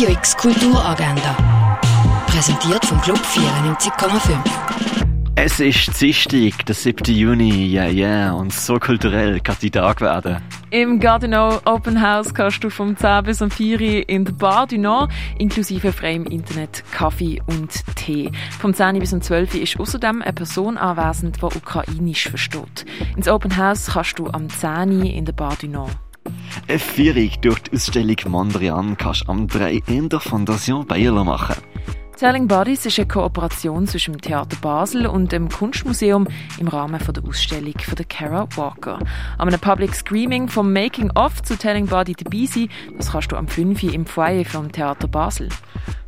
Radio X Kulturagenda. Präsentiert vom Club 94,5. Es ist Dienstag, der 7. Juni, ja, yeah, ja, yeah. und so kulturell kann die Tag werden. Im Gardino Open House kannst du vom 10 bis um 4 Uhr in der Bar du Nord, inklusive freiem Internet, Kaffee und Tee. Vom 10 bis um 12 Uhr ist außerdem eine Person anwesend, die Ukrainisch versteht. Ins Open House kannst du am 10 Uhr in der Bar du Nord. Eine Führung durch die Ausstellung Mondrian kannst du am 3 in der Fondation Bayerler machen. Telling Bodies ist eine Kooperation zwischen dem Theater Basel und dem Kunstmuseum im Rahmen der Ausstellung von der Kara Walker. An einem Public Screaming vom Making of zu Telling Body dabei sein, das kannst du am 5. im Foyer vom Theater Basel.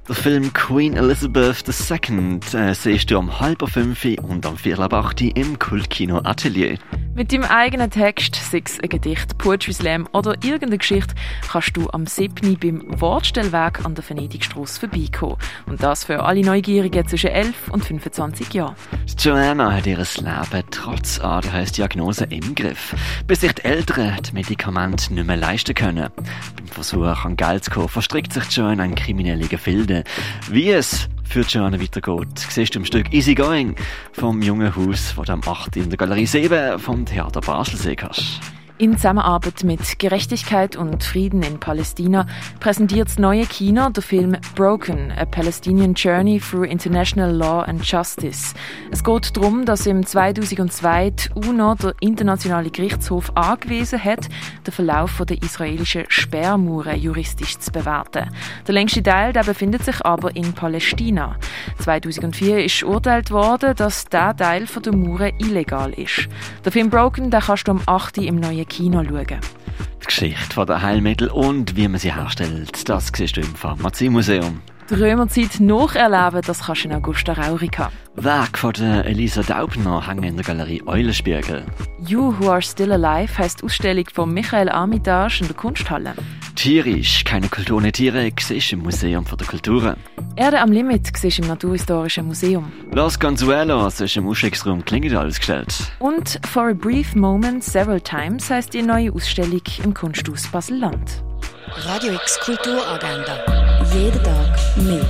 Der Film Queen Elizabeth II äh, siehst du um halb fünf und am viertel acht im Kultkino Atelier. Mit deinem eigenen Text, sei es ein Gedicht, Poetry Slam oder irgendeine Geschichte, kannst du am 7. beim Wortstellweg an der Venedig-Strasse vorbeikommen. Und das für alle Neugierigen zwischen 11 und 25 Jahren. Joanna hat ihr Leben trotz ADHS-Diagnose im Griff, bis sich die Eltern die Medikamente nicht mehr leisten können. Beim Versuch, an Geld zu kommen, verstrickt sich Joanna in kriminelle Gefilde. Wie es für Joanna weitergeht, siehst du im Stück Easy Going vom jungen Haus, das du am 8. in der Galerie 7 vom Theater Basel sehen kannst. In Zusammenarbeit mit Gerechtigkeit und Frieden in Palästina präsentiert das neue Kino den Film Broken, A Palestinian Journey Through International Law and Justice. Es geht darum, dass im 2002 die UNO, der Internationale Gerichtshof, angewiesen hat, den Verlauf der israelischen Sperrmauern juristisch zu bewerten. Der längste Teil der befindet sich aber in Palästina. 2004 ist urteilt worden, dass der Teil der Mauern illegal ist. Der Film Broken den kannst du am 8. im neuen Kino schauen. Die Geschichte der Heilmittel und wie man sie herstellt, das siehst du im Pharmaziemuseum. Die Römerzeit nacherleben, das kannst du in Augusta Raurica. Werk von der Elisa Daubner hängen in der Galerie Eulenspiegel. You Who Are Still Alive heisst die Ausstellung von Michael Armitage in der Kunsthalle. Tierisch, keine Kultur ohne Tiere, siehst im Museum der Kulturen. Erde am Limit siehst im Naturhistorischen Museum. Los Consuelos ist im Ausstellungsraum Klingendal ausgestellt. Und For a Brief Moment Several Times heisst die neue Ausstellung im Kunsthaus Basel-Land. Radio X Kulturagenda. Jeden Tag mehr.